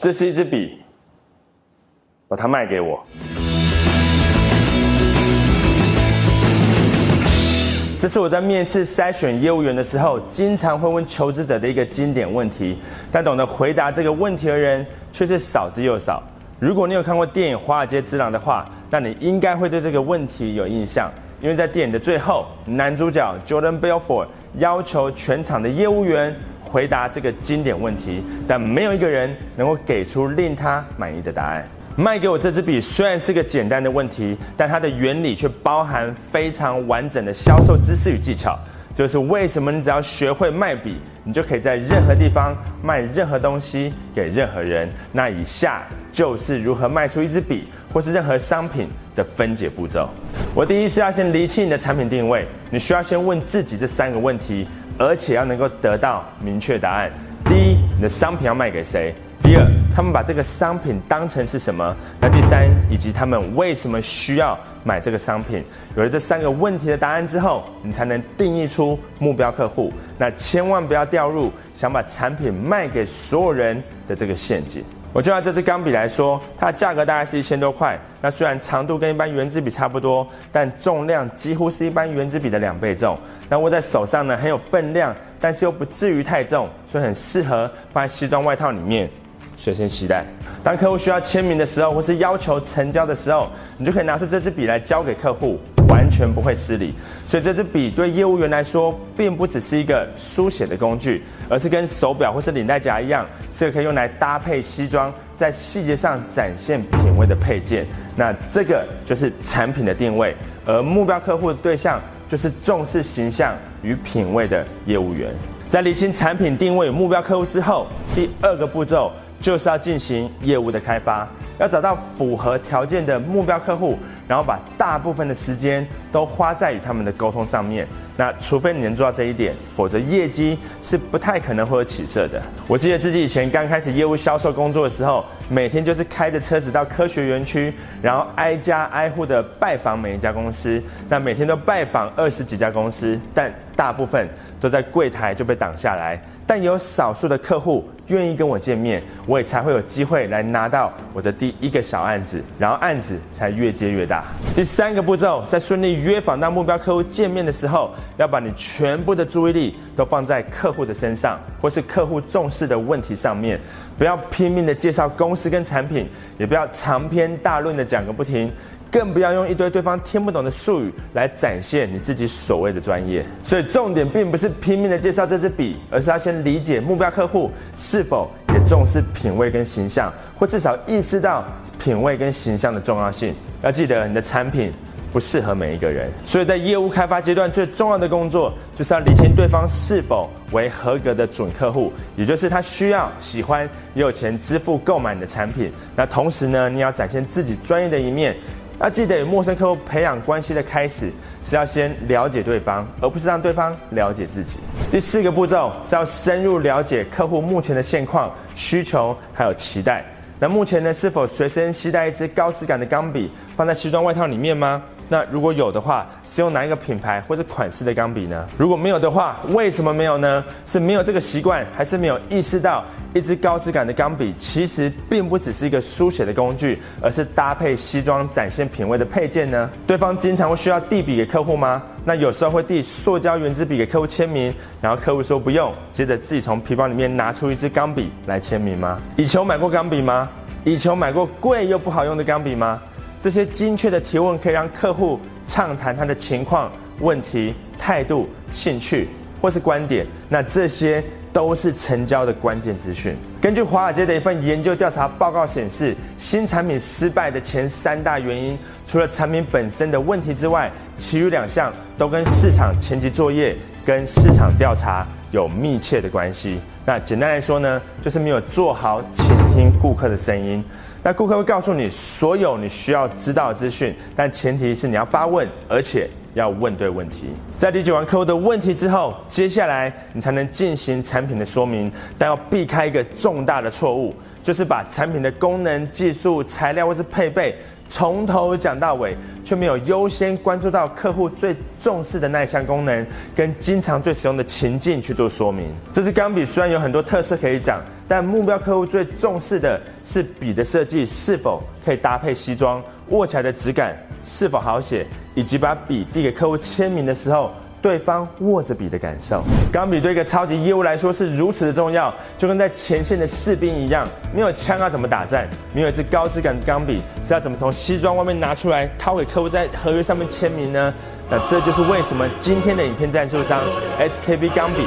这是一支笔，把它卖给我。这是我在面试筛选业务员的时候，经常会问求职者的一个经典问题，但懂得回答这个问题的人却是少之又少。如果你有看过电影《华尔街之狼》的话，那你应该会对这个问题有印象，因为在电影的最后，男主角 Jordan Belfort 要求全场的业务员回答这个经典问题，但没有一个人能够给出令他满意的答案。卖给我这支笔虽然是个简单的问题，但它的原理却包含非常完整的销售知识与技巧。就是为什么你只要学会卖笔，你就可以在任何地方卖任何东西给任何人。那以下就是如何卖出一支笔或是任何商品的分解步骤。我第一是要先厘清你的产品定位，你需要先问自己这三个问题，而且要能够得到明确答案。第一，你的商品要卖给谁？第二，他们把这个商品当成是什么？那第三，以及他们为什么需要买这个商品？有了这三个问题的答案之后，你才能定义出目标客户。那千万不要掉入想把产品卖给所有人的这个陷阱。我就拿这支钢笔来说，它的价格大概是一千多块。那虽然长度跟一般圆珠笔差不多，但重量几乎是一般圆珠笔的两倍重。那握在手上呢，很有分量，但是又不至于太重，所以很适合放在西装外套里面。随身携带。当客户需要签名的时候，或是要求成交的时候，你就可以拿出这支笔来交给客户，完全不会失礼。所以这支笔对业务员来说，并不只是一个书写的工具，而是跟手表或是领带夹一样，是可以用来搭配西装，在细节上展现品味的配件。那这个就是产品的定位，而目标客户的对象就是重视形象与品味的业务员。在理清产品定位与目标客户之后，第二个步骤。就是要进行业务的开发，要找到符合条件的目标客户，然后把大部分的时间都花在与他们的沟通上面。那除非你能做到这一点，否则业绩是不太可能会有起色的。我记得自己以前刚开始业务销售工作的时候，每天就是开着车子到科学园区，然后挨家挨户的拜访每一家公司。那每天都拜访二十几家公司，但大部分都在柜台就被挡下来。但有少数的客户愿意跟我见面，我也才会有机会来拿到我的第一个小案子，然后案子才越接越大。第三个步骤，在顺利约访到目标客户见面的时候，要把你全部的注意力都放在客户的身上，或是客户重视的问题上面，不要拼命的介绍公司跟产品，也不要长篇大论的讲个不停。更不要用一堆对方听不懂的术语来展现你自己所谓的专业。所以重点并不是拼命的介绍这支笔，而是要先理解目标客户是否也重视品味跟形象，或至少意识到品味跟形象的重要性。要记得你的产品不适合每一个人。所以在业务开发阶段，最重要的工作就是要理清对方是否为合格的准客户，也就是他需要、喜欢、也有钱支付购买你的产品。那同时呢，你要展现自己专业的一面。要记得，与陌生客户培养关系的开始是要先了解对方，而不是让对方了解自己。第四个步骤是要深入了解客户目前的现况、需求还有期待。那目前呢，是否随身携带一支高质感的钢笔放在西装外套里面吗？那如果有的话，是用哪一个品牌或者款式的钢笔呢？如果没有的话，为什么没有呢？是没有这个习惯，还是没有意识到一支高质感的钢笔其实并不只是一个书写的工具，而是搭配西装展现品味的配件呢？对方经常会需要递笔给客户吗？那有时候会递塑胶圆珠笔给客户签名，然后客户说不用，接着自己从皮包里面拿出一支钢笔来签名吗？以前买过钢笔吗？以前买过贵又不好用的钢笔吗？这些精确的提问可以让客户畅谈他的情况、问题、态度、兴趣或是观点，那这些都是成交的关键资讯。根据华尔街的一份研究调查报告显示，新产品失败的前三大原因，除了产品本身的问题之外，其余两项都跟市场前期作业跟市场调查有密切的关系。那简单来说呢，就是没有做好倾听顾客的声音。那顾客会告诉你所有你需要知道的资讯，但前提是你要发问，而且要问对问题。在理解完客户的问题之后，接下来你才能进行产品的说明，但要避开一个重大的错误。就是把产品的功能、技术、材料或是配备从头讲到尾，却没有优先关注到客户最重视的那一项功能跟经常最使用的情境去做说明。这支钢笔虽然有很多特色可以讲，但目标客户最重视的是笔的设计是否可以搭配西装，握起来的质感是否好写，以及把笔递给客户签名的时候。对方握着笔的感受，钢笔对一个超级业务来说是如此的重要，就跟在前线的士兵一样，没有枪要怎么打战？没有一支高质感的钢笔是要怎么从西装外面拿出来掏给客户在合约上面签名呢？那这就是为什么今天的影片赞助商 SKB 钢笔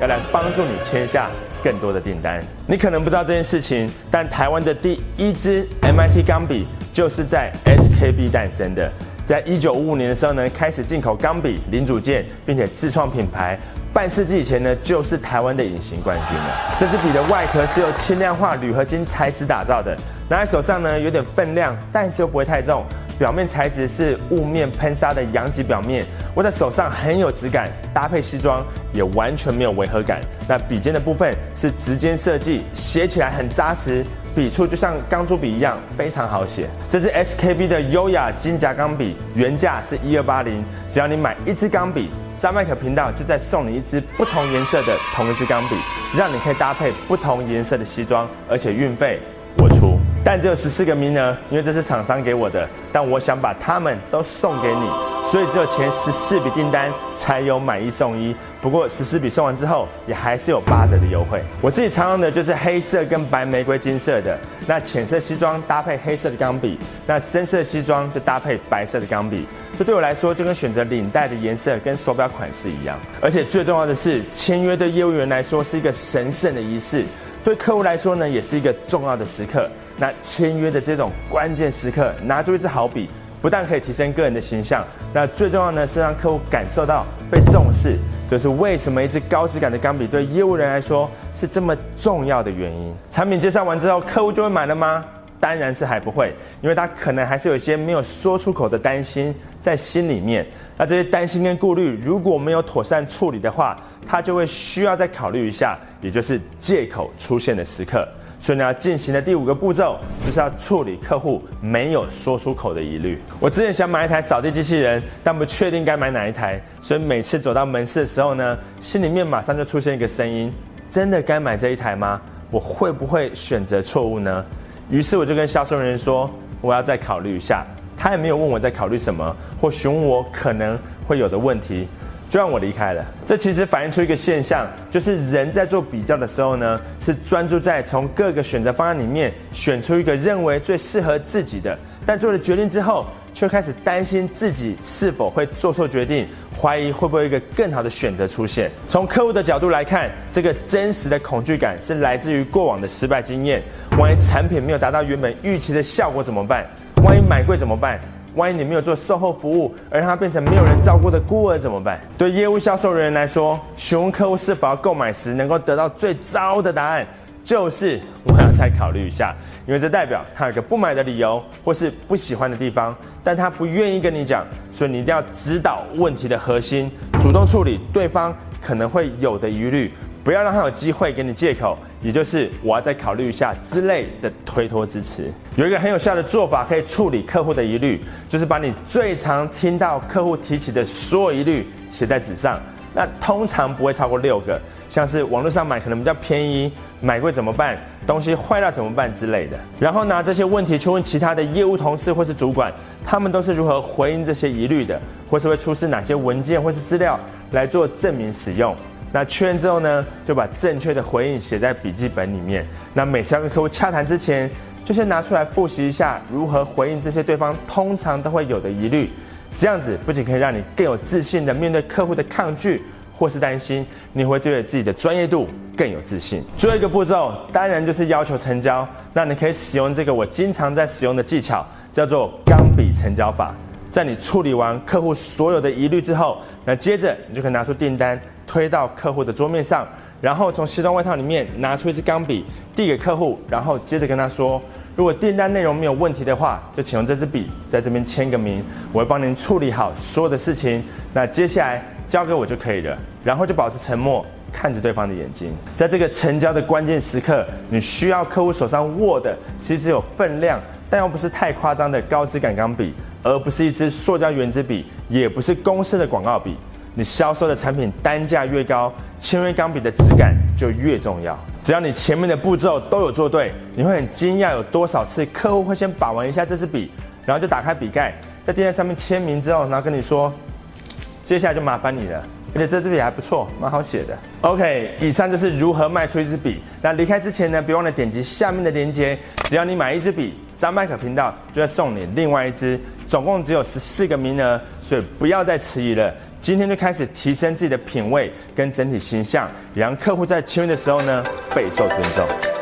要来帮助你签下更多的订单。你可能不知道这件事情，但台湾的第一支 MIT 钢笔就是在 SKB 诞生的。在一九五五年的时候呢，开始进口钢笔零组件，并且自创品牌。半世纪以前呢，就是台湾的隐形冠军了。这支笔的外壳是由轻量化铝合金材质打造的，拿在手上呢有点分量，但是又不会太重。表面材质是雾面喷砂的阳极表面，握在手上很有质感，搭配西装也完全没有违和感。那笔尖的部分是直尖设计，写起来很扎实。笔触就像钢珠笔一样，非常好写。这支 SKB 的优雅金夹钢笔，原价是一二八零，只要你买一支钢笔，在麦克频道就再送你一支不同颜色的同一支钢笔，让你可以搭配不同颜色的西装，而且运费我出。但只有十四个名额，因为这是厂商给我的，但我想把它们都送给你，所以只有前十四笔订单才有买一送一。不过十四笔送完之后，也还是有八折的优惠。我自己常用的就是黑色跟白玫瑰金色的，那浅色西装搭配黑色的钢笔，那深色西装就搭配白色的钢笔。这对我来说就跟选择领带的颜色跟手表款式一样。而且最重要的是，签约对业务员来说是一个神圣的仪式，对客户来说呢，也是一个重要的时刻。那签约的这种关键时刻，拿出一支好笔，不但可以提升个人的形象，那最重要呢是让客户感受到被重视，就是为什么一支高质感的钢笔对业务人来说是这么重要的原因。产品介绍完之后，客户就会买了吗？当然是还不会，因为他可能还是有一些没有说出口的担心在心里面。那这些担心跟顾虑如果没有妥善处理的话，他就会需要再考虑一下，也就是借口出现的时刻。所以呢要进行的第五个步骤，就是要处理客户没有说出口的疑虑。我之前想买一台扫地机器人，但不确定该买哪一台，所以每次走到门市的时候呢，心里面马上就出现一个声音：真的该买这一台吗？我会不会选择错误呢？于是我就跟销售人员说，我要再考虑一下。他也没有问我在考虑什么，或询问我可能会有的问题。就让我离开了。这其实反映出一个现象，就是人在做比较的时候呢，是专注在从各个选择方案里面选出一个认为最适合自己的。但做了决定之后，却开始担心自己是否会做错决定，怀疑会不会有一个更好的选择出现。从客户的角度来看，这个真实的恐惧感是来自于过往的失败经验。万一产品没有达到原本预期的效果怎么办？万一买贵怎么办？万一你没有做售后服务，而让他变成没有人照顾的孤儿怎么办？对业务销售人员来说，询问客户是否要购买时，能够得到最糟的答案，就是我要再考虑一下，因为这代表他有个不买的理由，或是不喜欢的地方，但他不愿意跟你讲，所以你一定要指导问题的核心，主动处理对方可能会有的疑虑。不要让他有机会给你借口，也就是我要再考虑一下之类的推脱支持。有一个很有效的做法可以处理客户的疑虑，就是把你最常听到客户提起的所有疑虑写在纸上。那通常不会超过六个，像是网络上买可能比较便宜，买贵怎么办？东西坏了怎么办之类的。然后拿这些问题去问其他的业务同事或是主管，他们都是如何回应这些疑虑的，或是会出示哪些文件或是资料来做证明使用。那确认之后呢，就把正确的回应写在笔记本里面。那每次要跟客户洽谈之前，就先拿出来复习一下如何回应这些对方通常都会有的疑虑。这样子不仅可以让你更有自信的面对客户的抗拒或是担心，你会对自己的专业度更有自信。最后一个步骤当然就是要求成交。那你可以使用这个我经常在使用的技巧，叫做钢笔成交法。在你处理完客户所有的疑虑之后，那接着你就可以拿出订单。推到客户的桌面上，然后从西装外套里面拿出一支钢笔递给客户，然后接着跟他说：如果订单内容没有问题的话，就请用这支笔在这边签个名，我会帮您处理好所有的事情。那接下来交给我就可以了。然后就保持沉默，看着对方的眼睛。在这个成交的关键时刻，你需要客户手上握的其实有分量，但又不是太夸张的高质感钢笔，而不是一支塑胶圆珠笔，也不是公司的广告笔。你销售的产品单价越高，签约钢笔的质感就越重要。只要你前面的步骤都有做对，你会很惊讶有多少次客户会先把玩一下这支笔，然后就打开笔盖，在垫在上面签名之后，然后跟你说，接下来就麻烦你了。而且这支笔还不错，蛮好写的。OK，以上就是如何卖出一支笔。那离开之前呢，别忘了点击下面的链接，只要你买一支笔，张麦克频道就会送你另外一支，总共只有十四个名额，所以不要再迟疑了。今天就开始提升自己的品味跟整体形象，也让客户在签约的时候呢备受尊重。